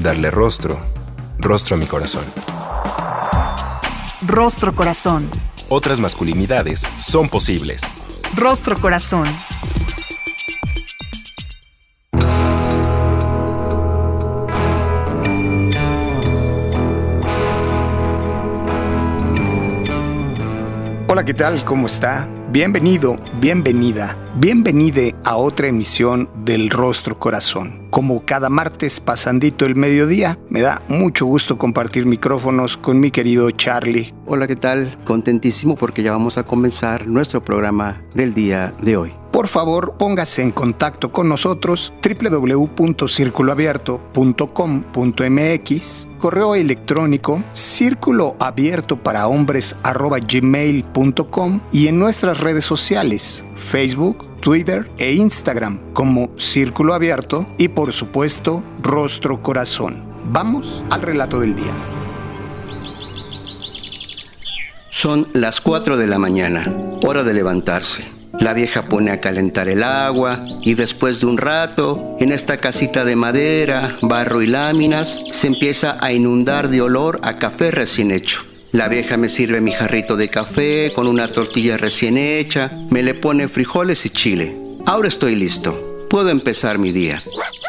darle rostro, rostro a mi corazón. Rostro corazón. Otras masculinidades son posibles. Rostro corazón. Hola, ¿qué tal? ¿Cómo está? Bienvenido, bienvenida, bienvenide a otra emisión del Rostro Corazón. Como cada martes pasandito el mediodía, me da mucho gusto compartir micrófonos con mi querido Charlie. Hola, ¿qué tal? Contentísimo porque ya vamos a comenzar nuestro programa del día de hoy por favor póngase en contacto con nosotros www.circuloabierto.com.mx, correo electrónico círculo abierto para hombres gmail.com y en nuestras redes sociales Facebook, Twitter e Instagram como Círculo Abierto y por supuesto Rostro Corazón. Vamos al relato del día. Son las 4 de la mañana, hora de levantarse. La vieja pone a calentar el agua y después de un rato, en esta casita de madera, barro y láminas, se empieza a inundar de olor a café recién hecho. La vieja me sirve mi jarrito de café con una tortilla recién hecha, me le pone frijoles y chile. Ahora estoy listo. Puedo empezar mi día.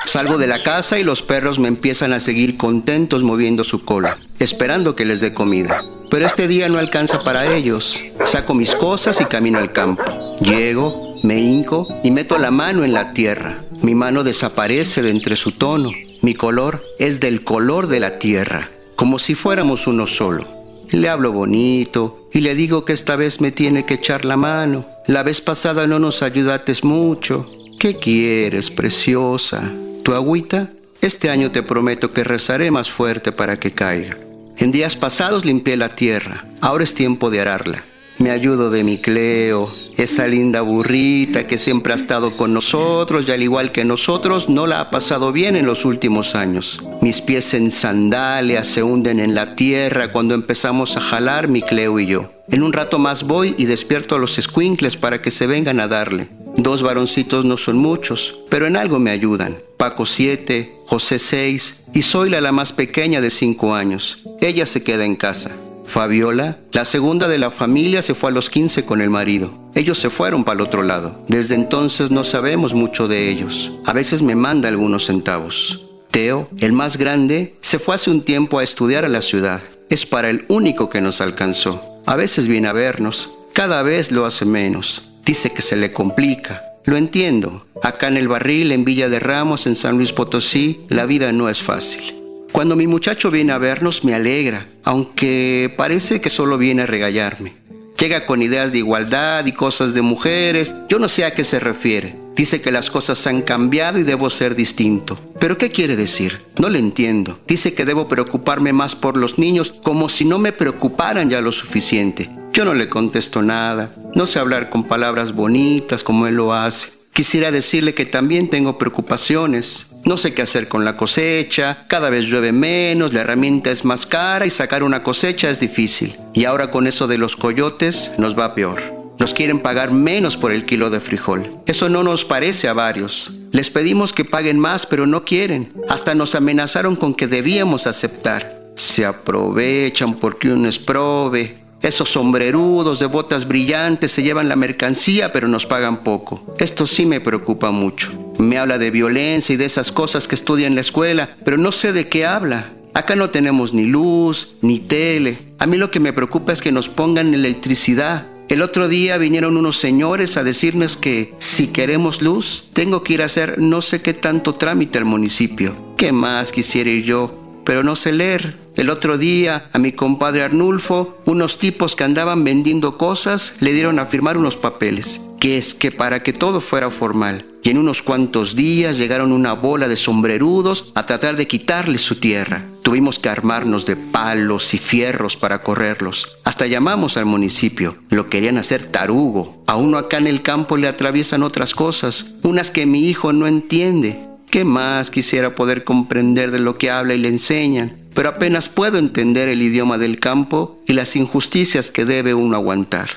Salgo de la casa y los perros me empiezan a seguir contentos moviendo su cola, esperando que les dé comida. Pero este día no alcanza para ellos. Saco mis cosas y camino al campo. Llego, me hinco y meto la mano en la tierra. Mi mano desaparece de entre su tono. Mi color es del color de la tierra, como si fuéramos uno solo. Le hablo bonito y le digo que esta vez me tiene que echar la mano. La vez pasada no nos ayudates mucho. ¿Qué quieres, preciosa? ¿Tu agüita? Este año te prometo que rezaré más fuerte para que caiga. En días pasados limpié la tierra, ahora es tiempo de ararla. Me ayudo de mi Cleo, esa linda burrita que siempre ha estado con nosotros y al igual que nosotros no la ha pasado bien en los últimos años. Mis pies en sandalias se hunden en la tierra cuando empezamos a jalar mi Cleo y yo. En un rato más voy y despierto a los squinkles para que se vengan a darle. Dos varoncitos no son muchos, pero en algo me ayudan. Paco siete, José seis y Zoila la más pequeña de cinco años. Ella se queda en casa. Fabiola, la segunda de la familia, se fue a los 15 con el marido. Ellos se fueron para el otro lado. Desde entonces no sabemos mucho de ellos. A veces me manda algunos centavos. Teo, el más grande, se fue hace un tiempo a estudiar a la ciudad. Es para el único que nos alcanzó. A veces viene a vernos. Cada vez lo hace menos. Dice que se le complica. Lo entiendo. Acá en el barril, en Villa de Ramos, en San Luis Potosí, la vida no es fácil. Cuando mi muchacho viene a vernos me alegra, aunque parece que solo viene a regallarme. Llega con ideas de igualdad y cosas de mujeres, yo no sé a qué se refiere. Dice que las cosas han cambiado y debo ser distinto. ¿Pero qué quiere decir? No le entiendo. Dice que debo preocuparme más por los niños como si no me preocuparan ya lo suficiente. Yo no le contesto nada, no sé hablar con palabras bonitas como él lo hace. Quisiera decirle que también tengo preocupaciones. No sé qué hacer con la cosecha, cada vez llueve menos, la herramienta es más cara y sacar una cosecha es difícil. Y ahora con eso de los coyotes nos va peor. Nos quieren pagar menos por el kilo de frijol. Eso no nos parece a varios. Les pedimos que paguen más, pero no quieren. Hasta nos amenazaron con que debíamos aceptar. Se aprovechan porque uno es prove. Esos sombrerudos de botas brillantes se llevan la mercancía pero nos pagan poco. Esto sí me preocupa mucho. Me habla de violencia y de esas cosas que estudia en la escuela, pero no sé de qué habla. Acá no tenemos ni luz, ni tele. A mí lo que me preocupa es que nos pongan electricidad. El otro día vinieron unos señores a decirnos que si queremos luz, tengo que ir a hacer no sé qué tanto trámite al municipio. ¿Qué más quisiera ir yo? pero no sé leer. El otro día a mi compadre Arnulfo, unos tipos que andaban vendiendo cosas le dieron a firmar unos papeles, que es que para que todo fuera formal. Y en unos cuantos días llegaron una bola de sombrerudos a tratar de quitarle su tierra. Tuvimos que armarnos de palos y fierros para correrlos. Hasta llamamos al municipio. Lo querían hacer tarugo. A uno acá en el campo le atraviesan otras cosas, unas que mi hijo no entiende. ¿Qué más quisiera poder comprender de lo que habla y le enseñan? Pero apenas puedo entender el idioma del campo y las injusticias que debe uno aguantar.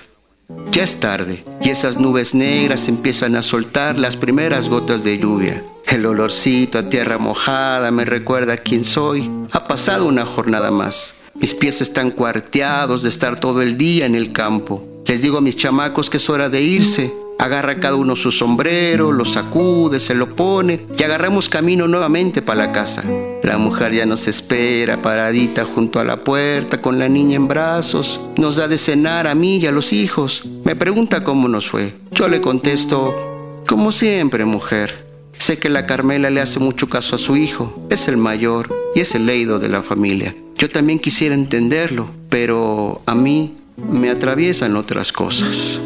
Ya es tarde y esas nubes negras empiezan a soltar las primeras gotas de lluvia. El olorcito a tierra mojada me recuerda quién soy. Ha pasado una jornada más. Mis pies están cuarteados de estar todo el día en el campo. Les digo a mis chamacos que es hora de irse. Agarra cada uno su sombrero, lo sacude, se lo pone y agarramos camino nuevamente para la casa. La mujer ya nos espera paradita junto a la puerta con la niña en brazos. Nos da de cenar a mí y a los hijos. Me pregunta cómo nos fue. Yo le contesto, como siempre, mujer. Sé que la Carmela le hace mucho caso a su hijo, es el mayor y es el leído de la familia. Yo también quisiera entenderlo, pero a mí me atraviesan otras cosas.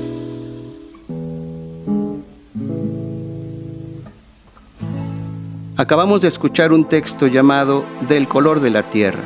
Acabamos de escuchar un texto llamado Del color de la tierra,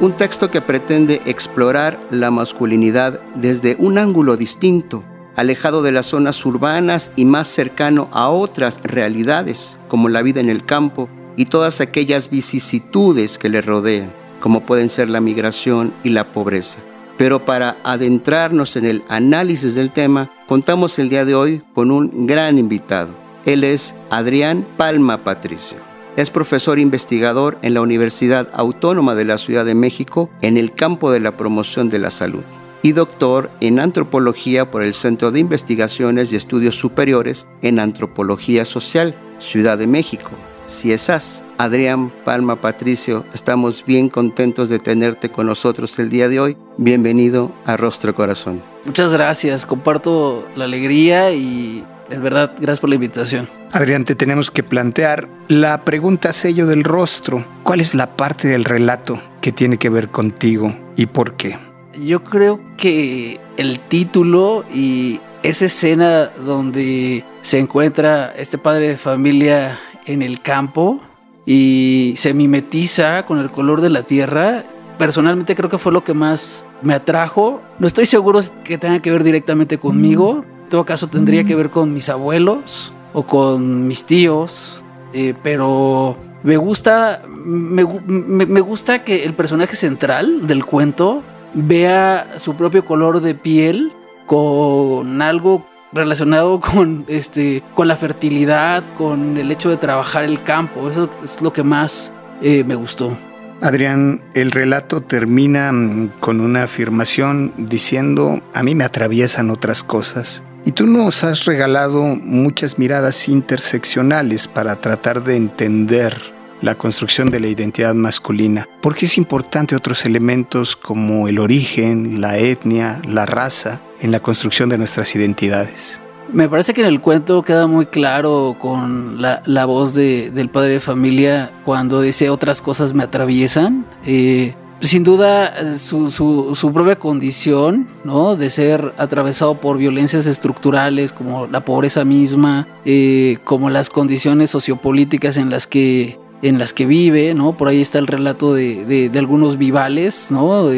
un texto que pretende explorar la masculinidad desde un ángulo distinto alejado de las zonas urbanas y más cercano a otras realidades, como la vida en el campo y todas aquellas vicisitudes que le rodean, como pueden ser la migración y la pobreza. Pero para adentrarnos en el análisis del tema, contamos el día de hoy con un gran invitado. Él es Adrián Palma Patricio. Es profesor investigador en la Universidad Autónoma de la Ciudad de México en el campo de la promoción de la salud y doctor en antropología por el Centro de Investigaciones y Estudios Superiores en Antropología Social, Ciudad de México, CIESAS. Adrián Palma Patricio, estamos bien contentos de tenerte con nosotros el día de hoy. Bienvenido a Rostro Corazón. Muchas gracias, comparto la alegría y es verdad, gracias por la invitación. Adrián, te tenemos que plantear la pregunta sello del rostro. ¿Cuál es la parte del relato que tiene que ver contigo y por qué? Yo creo que el título y esa escena donde se encuentra este padre de familia en el campo y se mimetiza con el color de la tierra, personalmente creo que fue lo que más me atrajo. No estoy seguro que tenga que ver directamente conmigo. Todo caso tendría que ver con mis abuelos o con mis tíos. Eh, pero me gusta, me, me gusta que el personaje central del cuento vea su propio color de piel con algo relacionado con este con la fertilidad, con el hecho de trabajar el campo. Eso es lo que más eh, me gustó. Adrián, el relato termina mm, con una afirmación diciendo, a mí me atraviesan otras cosas. Y tú nos has regalado muchas miradas interseccionales para tratar de entender la construcción de la identidad masculina, porque es importante otros elementos como el origen, la etnia, la raza en la construcción de nuestras identidades. Me parece que en el cuento queda muy claro con la, voz del padre de familia cuando dice otras cosas me atraviesan. Eh, sin duda su, su, propia condición, ¿no? De ser atravesado por violencias estructurales como la pobreza misma, eh, como las condiciones sociopolíticas en las que en las que vive, ¿no? Por ahí está el relato de, algunos vivales, ¿no?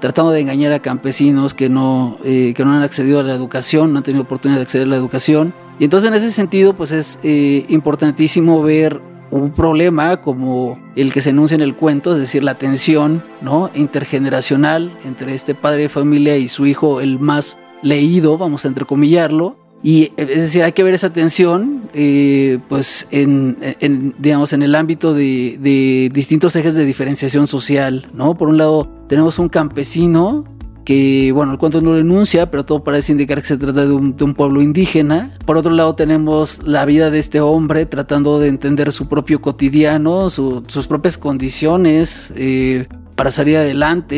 tratando de engañar a campesinos que no, eh, que no han accedido a la educación, no han tenido oportunidad de acceder a la educación. Y entonces en ese sentido, pues es eh, importantísimo ver un problema como el que se enuncia en el cuento, es decir, la tensión ¿no? intergeneracional entre este padre de familia y su hijo, el más leído, vamos a entrecomillarlo, y es decir, hay que ver esa tensión, eh, pues en, digamos, en el ámbito de, distintos ejes de diferenciación social, ¿no? Por un lado, tenemos un campesino que, bueno, el cuento no lo enuncia, pero todo parece indicar que se trata de un, pueblo indígena. Por otro lado, tenemos la vida de este hombre tratando de entender su propio cotidiano, sus propias condiciones eh, para salir adelante.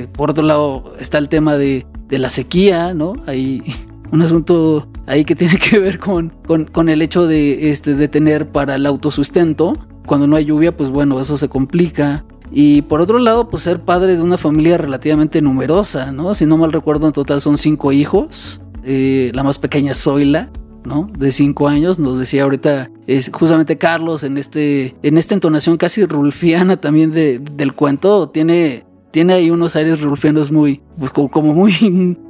Eh, por otro lado, está el tema de, de la sequía, ¿no? Ahí un asunto ahí que tiene que ver con, con, el hecho de, este, de tener para el autosustento. Cuando no hay lluvia, pues bueno, eso se complica. Y por otro lado, pues ser padre de una familia relativamente numerosa, ¿no? Si no mal recuerdo, en total son cinco hijos. Eh, la más pequeña Zoila. ¿no? De cinco años, nos decía ahorita es justamente Carlos en este en esta entonación casi rulfiana también de, del cuento tiene tiene ahí unos aires rulfianos muy pues, como, muy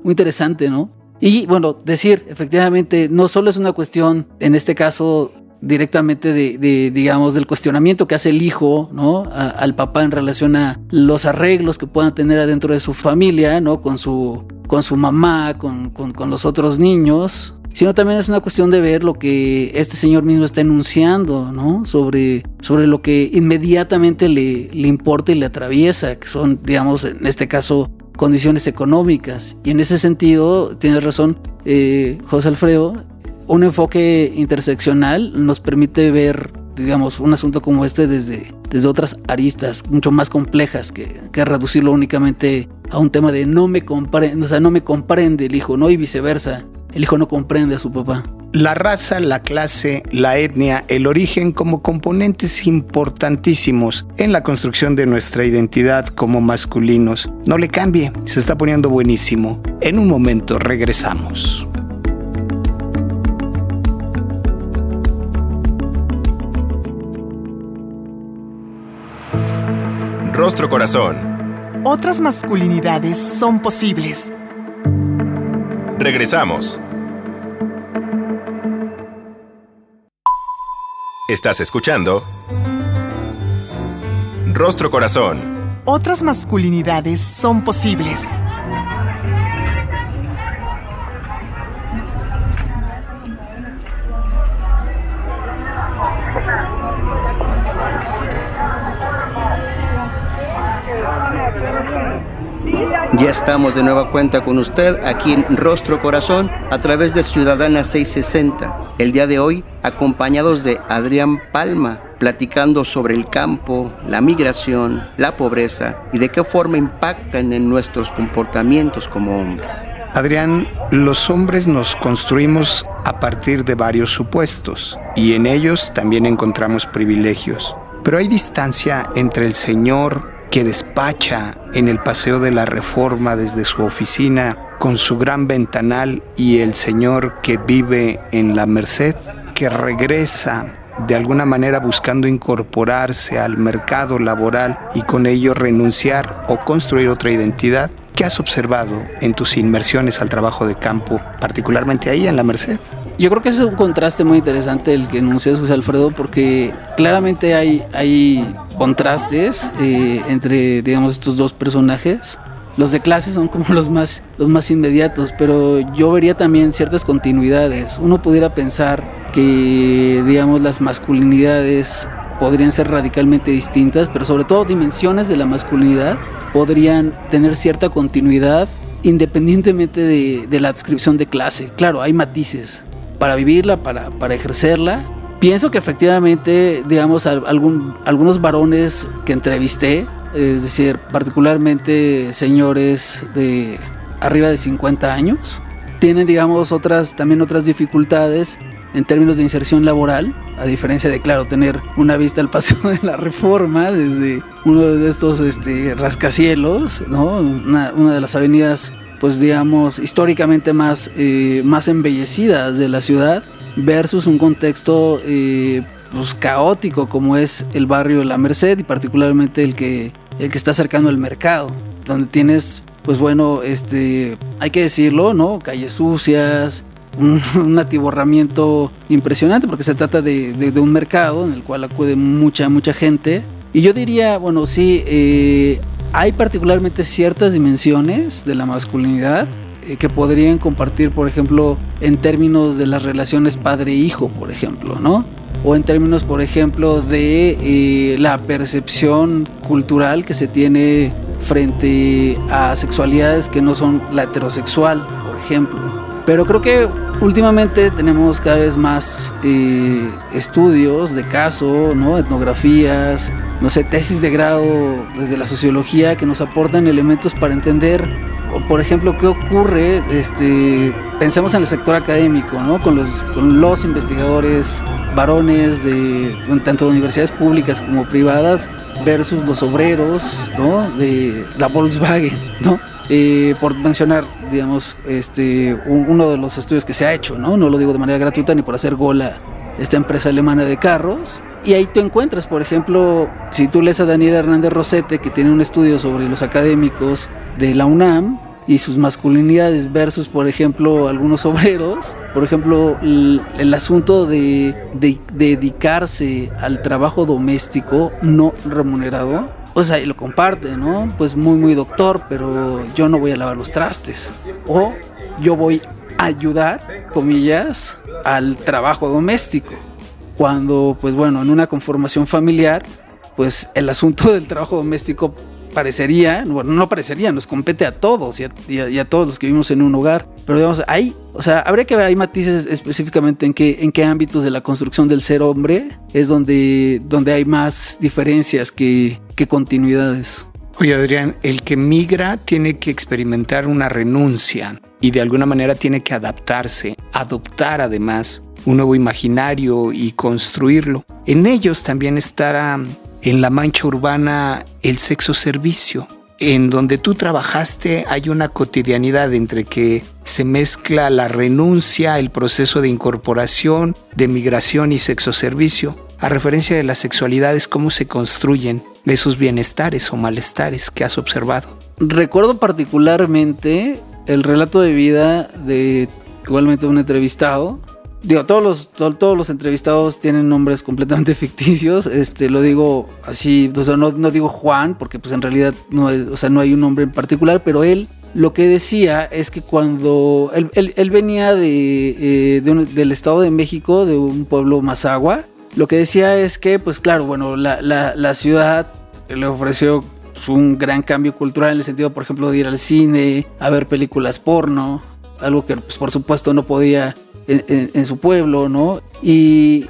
muy interesante, ¿no? Y bueno, decir, efectivamente, no solo es una cuestión, en este caso, directamente de, digamos, del cuestionamiento que hace el hijo, ¿no? al papá en relación a los arreglos que puedan tener adentro de su familia, ¿no? Con su, con su mamá, con, con, los otros niños, sino también es una cuestión de ver lo que este señor mismo está enunciando, ¿no? Sobre, sobre lo que inmediatamente le, le importa y le atraviesa, que son, digamos, en este caso, condiciones económicas. Y en ese sentido, tienes razón, eh, José Alfredo, un enfoque interseccional nos permite ver, digamos, un asunto como este desde, desde otras aristas mucho más complejas que, que reducirlo únicamente a un tema de no me comprende, o sea, no me comprende el hijo, ¿no? Y viceversa. El hijo no comprende a su papá. La raza, la clase, la etnia, el origen como componentes importantísimos en la construcción de nuestra identidad como masculinos. No le cambie, se está poniendo buenísimo. En un momento regresamos. Rostro Corazón. Otras masculinidades son posibles. Regresamos. Estás escuchando Rostro Corazón. Otras masculinidades son posibles. Ya estamos de nueva cuenta con usted aquí en Rostro Corazón a través de Ciudadana 660. El día de hoy acompañados de Adrián Palma, platicando sobre el campo, la migración, la pobreza y de qué forma impactan en nuestros comportamientos como hombres. Adrián, los hombres nos construimos a partir de varios supuestos y en ellos también encontramos privilegios. Pero hay distancia entre el Señor que despacha en el Paseo de la Reforma desde su oficina con su gran ventanal y el señor que vive en la Merced, que regresa de alguna manera buscando incorporarse al mercado laboral y con ello renunciar o construir otra identidad. ¿Qué has observado en tus inmersiones al trabajo de campo, particularmente ahí en la Merced? Yo creo que es un contraste muy interesante el que enuncias, José Alfredo, porque claramente hay, hay contrastes eh, entre, digamos, estos dos personajes. Los de clase son como los más, los más inmediatos, pero yo vería también ciertas continuidades. Uno pudiera pensar que, digamos, las masculinidades podrían ser radicalmente distintas, pero sobre todo dimensiones de la masculinidad podrían tener cierta continuidad independientemente de, de la adscripción de clase. Claro, hay matices para vivirla, para, para ejercerla, Pienso que efectivamente, digamos, algún, algunos varones que entrevisté, es decir, particularmente señores de arriba de 50 años, tienen, digamos, otras, también otras dificultades en términos de inserción laboral, a diferencia de, claro, tener una vista al paseo de la reforma desde uno de estos este, rascacielos, ¿no? Una, una de las avenidas, pues digamos, históricamente más, eh, más embellecidas de la ciudad versus un contexto eh, pues, caótico como es el barrio de La Merced y particularmente el que, el que está cercano al mercado, donde tienes, pues bueno, este, hay que decirlo, ¿no? Calles sucias, un, atiborramiento impresionante porque se trata de, un mercado en el cual acude mucha, mucha gente. Y yo diría, bueno, sí, eh, hay particularmente ciertas dimensiones de la masculinidad eh, que podrían compartir, por ejemplo, en términos de las relaciones padre-hijo, por ejemplo, ¿no? O en términos, por ejemplo, de eh, la percepción cultural que se tiene frente a sexualidades que no son la heterosexual, por ejemplo. Pero creo que últimamente tenemos cada vez más eh, estudios de caso, ¿no? etnografías, no sé, tesis de grado desde la sociología que nos aportan elementos para entender por ejemplo, ¿qué ocurre? Este, pensemos en el sector académico, ¿no? Con los, con los investigadores varones de tanto de universidades públicas como privadas versus los obreros, ¿no? De la Volkswagen, ¿no? Eh, por mencionar, digamos, este, uno de los estudios que se ha hecho, ¿no? No lo digo de manera gratuita ni por hacer gola esta empresa alemana de carros. Y ahí te encuentras, por ejemplo, si tú lees a Daniel Hernández Rosete, que tiene un estudio sobre los académicos de la UNAM, y sus masculinidades versus, por ejemplo, algunos obreros. Por ejemplo, el, asunto de, dedicarse al trabajo doméstico no remunerado. O sea, y lo comparte, ¿no? Pues muy, muy doctor, pero yo no voy a lavar los trastes. O yo voy a ayudar, comillas, al trabajo doméstico. Cuando, pues bueno, en una conformación familiar, pues el asunto del trabajo doméstico parecería, bueno, no parecería, nos compete a todos y a, todos los que vivimos en un hogar. Pero digamos, hay, o sea, habría que ver, hay matices específicamente en qué, en qué ámbitos de la construcción del ser hombre es donde, donde hay más diferencias que, que continuidades. Oye Adrián, el que migra tiene que experimentar una renuncia y de alguna manera tiene que adaptarse, adoptar además un nuevo imaginario y construirlo. En ellos también estará en la mancha urbana el sexo servicio. En donde tú trabajaste hay una cotidianidad entre que se mezcla la renuncia, el proceso de incorporación, de migración y sexo servicio. A referencia de las sexualidades, cómo se construyen esos bienestares o malestares que has observado. Recuerdo particularmente el relato de vida de igualmente un entrevistado digo, todos los, todos los entrevistados tienen nombres completamente ficticios. Este, lo digo así, o sea, no, no digo Juan, porque pues en realidad no, o sea, no hay un nombre en particular, pero él lo que decía es que cuando él, él, venía de, eh, del Estado de México, de un pueblo Mazagua, lo que decía es que, pues claro, bueno, la, la, la ciudad le ofreció un gran cambio cultural en el sentido, por ejemplo, de ir al cine, a ver películas porno, algo que pues, por supuesto no podía en, su pueblo, ¿no? Y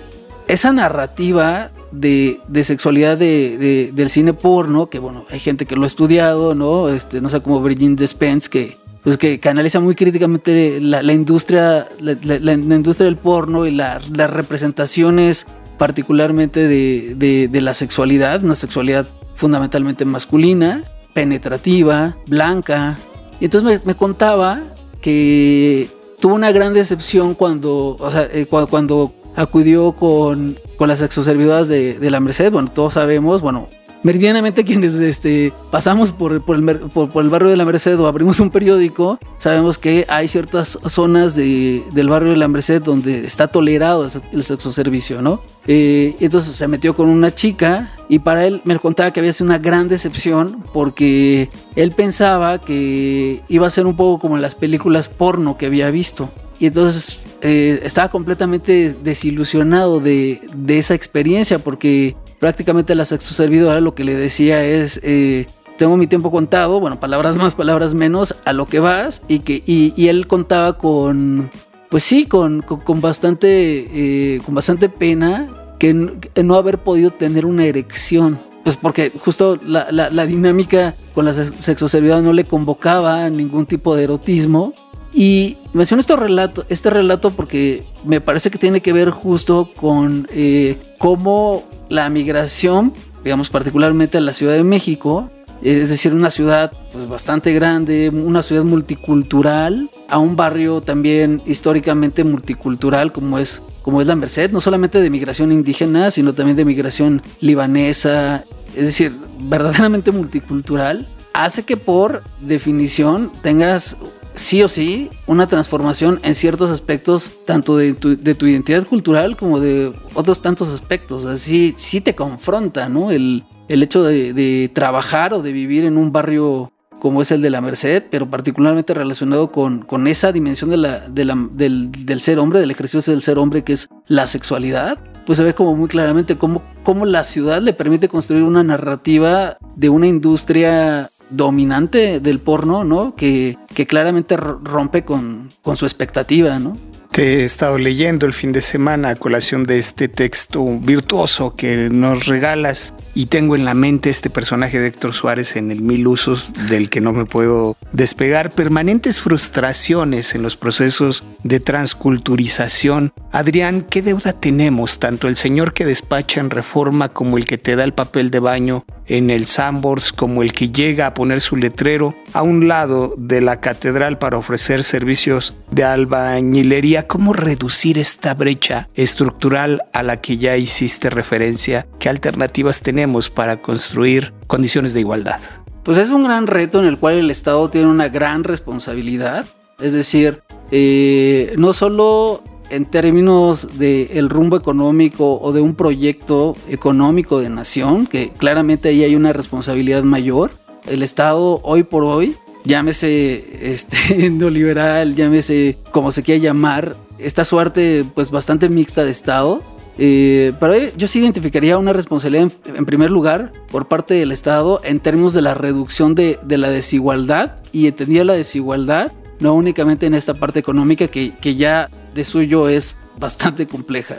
esa narrativa de, sexualidad de, del cine porno, que bueno, hay gente que lo ha estudiado, ¿no? Este, no sé, como Virgin Despens, que, pues, que, analiza muy críticamente la, industria, la, industria del porno y las representaciones particularmente de, la sexualidad, una sexualidad fundamentalmente masculina, penetrativa, blanca. Y entonces me contaba que tuvo una gran decepción cuando, o sea, eh, cuando, acudió con, con las exoservidoras de, de la Merced. Bueno, todos sabemos, bueno, meridianamente quienes este, pasamos por, por, el, barrio de la Merced o abrimos un periódico, sabemos que hay ciertas zonas de, del barrio de la Merced donde está tolerado el sexo servicio, ¿no? Eh, entonces se metió con una chica y para él me contaba que había sido una gran decepción porque él pensaba que iba a ser un poco como las películas porno que había visto. Y entonces eh, estaba completamente desilusionado de, de, esa experiencia porque prácticamente la sexoservidora lo que le decía es, eh, tengo mi tiempo contado, bueno, palabras más, palabras menos, a lo que vas, y que y, él contaba con, pues sí, con, con, bastante, eh, con bastante pena que, no haber podido tener una erección. Pues porque justo la, la, dinámica con la sexoservidora no le convocaba ningún tipo de erotismo. Y menciono este relato, este relato porque me parece que tiene que ver justo con eh, cómo la migración, digamos particularmente a la Ciudad de México, es decir, una ciudad pues, bastante grande, una ciudad multicultural, a un barrio también históricamente multicultural como es, como es la Merced, no solamente de migración indígena, sino también de migración libanesa, es decir, verdaderamente multicultural, hace que por definición tengas sí o sí una transformación en ciertos aspectos, tanto de tu, identidad cultural como de otros tantos aspectos. Así sí te confronta, ¿no? El, hecho de, trabajar o de vivir en un barrio como es el de la Merced, pero particularmente relacionado con, con esa dimensión de la, del, ser hombre, del ejercicio del ser hombre, que es la sexualidad, pues se ve como muy claramente cómo, cómo la ciudad le permite construir una narrativa de una industria dominante del porno, ¿no? Que, que claramente rompe con, con, su expectativa, ¿no? Te he estado leyendo el fin de semana a colación de este texto virtuoso que nos regalas y tengo en la mente este personaje de Héctor Suárez en el Mil Usos del que no me puedo despegar. Permanentes frustraciones en los procesos de transculturización. Adrián, ¿qué deuda tenemos tanto el señor que despacha en reforma como el que te da el papel de baño en el Sandbox como el que llega a poner su letrero a un lado de la catedral para ofrecer servicios de albañilería. ¿Cómo reducir esta brecha estructural a la que ya hiciste referencia? ¿Qué alternativas tenemos para construir condiciones de igualdad? Pues es un gran reto en el cual el Estado tiene una gran responsabilidad. Es decir, eh, no solo en términos del rumbo económico o de un proyecto económico de nación, que claramente ahí hay una responsabilidad mayor. El Estado hoy por hoy, llámese este, neoliberal, llámese como se quiera llamar, esta suerte pues bastante mixta de Estado, eh, pero yo sí identificaría una responsabilidad en, primer lugar por parte del Estado en términos de la reducción de, de la desigualdad y entendía la desigualdad no únicamente en esta parte económica que, que ya de suyo es bastante compleja.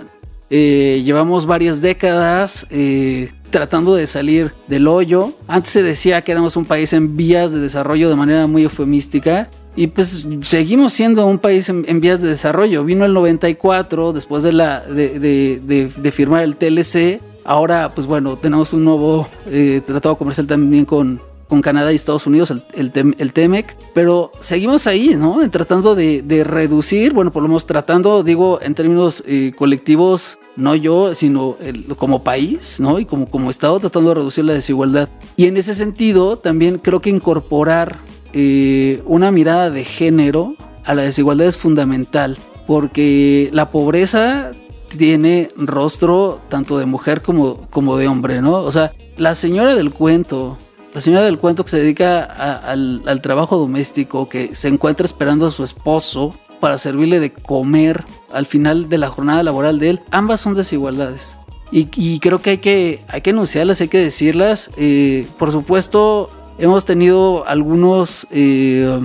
Eh, llevamos varias décadas eh, tratando de salir del hoyo. Antes se decía que éramos un país en vías de desarrollo de manera muy eufemística. Y pues seguimos siendo un país en, vías de desarrollo. Vino el 94 después de, la, de, firmar el TLC. Ahora, pues bueno, tenemos un nuevo eh, tratado comercial también con, con Canadá y Estados Unidos, el, el, TEMEC, pero seguimos ahí, ¿no? Tratando de, reducir, bueno, por lo menos tratando, digo, en términos eh, colectivos, no yo, sino como país, ¿no? Y como, como Estado tratando de reducir la desigualdad. Y en ese sentido, también creo que incorporar eh, una mirada de género a la desigualdad es fundamental, porque la pobreza tiene rostro tanto de mujer como, como de hombre, ¿no? O sea, la señora del cuento, la señora del cuento que se dedica al, trabajo doméstico, que se encuentra esperando a su esposo para servirle de comer al final de la jornada laboral de él, ambas son desigualdades. Y, creo que hay que, hay que enunciarlas, hay que decirlas. Eh, por supuesto, hemos tenido algunos, eh,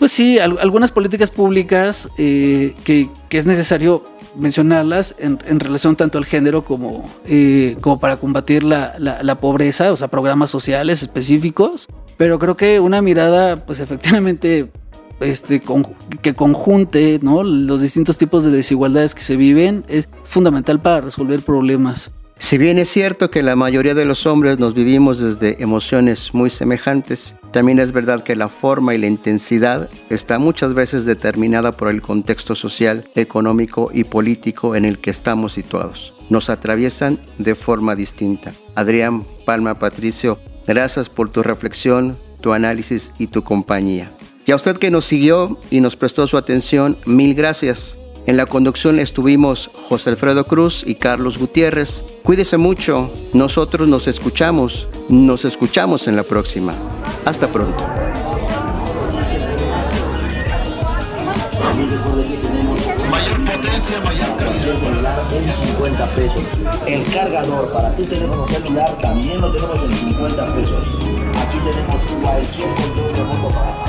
pues sí, algunas políticas públicas eh, que, que es necesario mencionarlas en, relación tanto al género como, eh, como para combatir la, la, pobreza, o sea, programas sociales específicos, pero creo que una mirada, pues efectivamente, este, que conjunte ¿no? los distintos tipos de desigualdades que se viven es fundamental para resolver problemas. Si bien es cierto que la mayoría de los hombres nos vivimos desde emociones muy semejantes, también es verdad que la forma y la intensidad está muchas veces determinada por el contexto social, económico y político en el que estamos situados. Nos atraviesan de forma distinta. Adrián, Palma, Patricio, gracias por tu reflexión, tu análisis y tu compañía. Y a usted que nos siguió y nos prestó su atención, mil gracias. En la conducción estuvimos José Alfredo Cruz y Carlos Gutiérrez. Cuídese mucho, nosotros nos escuchamos, nos escuchamos en la próxima. Hasta pronto. Mayor potencia, mayor celular en 50 pesos. El cargador para tu teléfono celular también lo tenemos en 50 pesos. Aquí tenemos cualquier control remoto para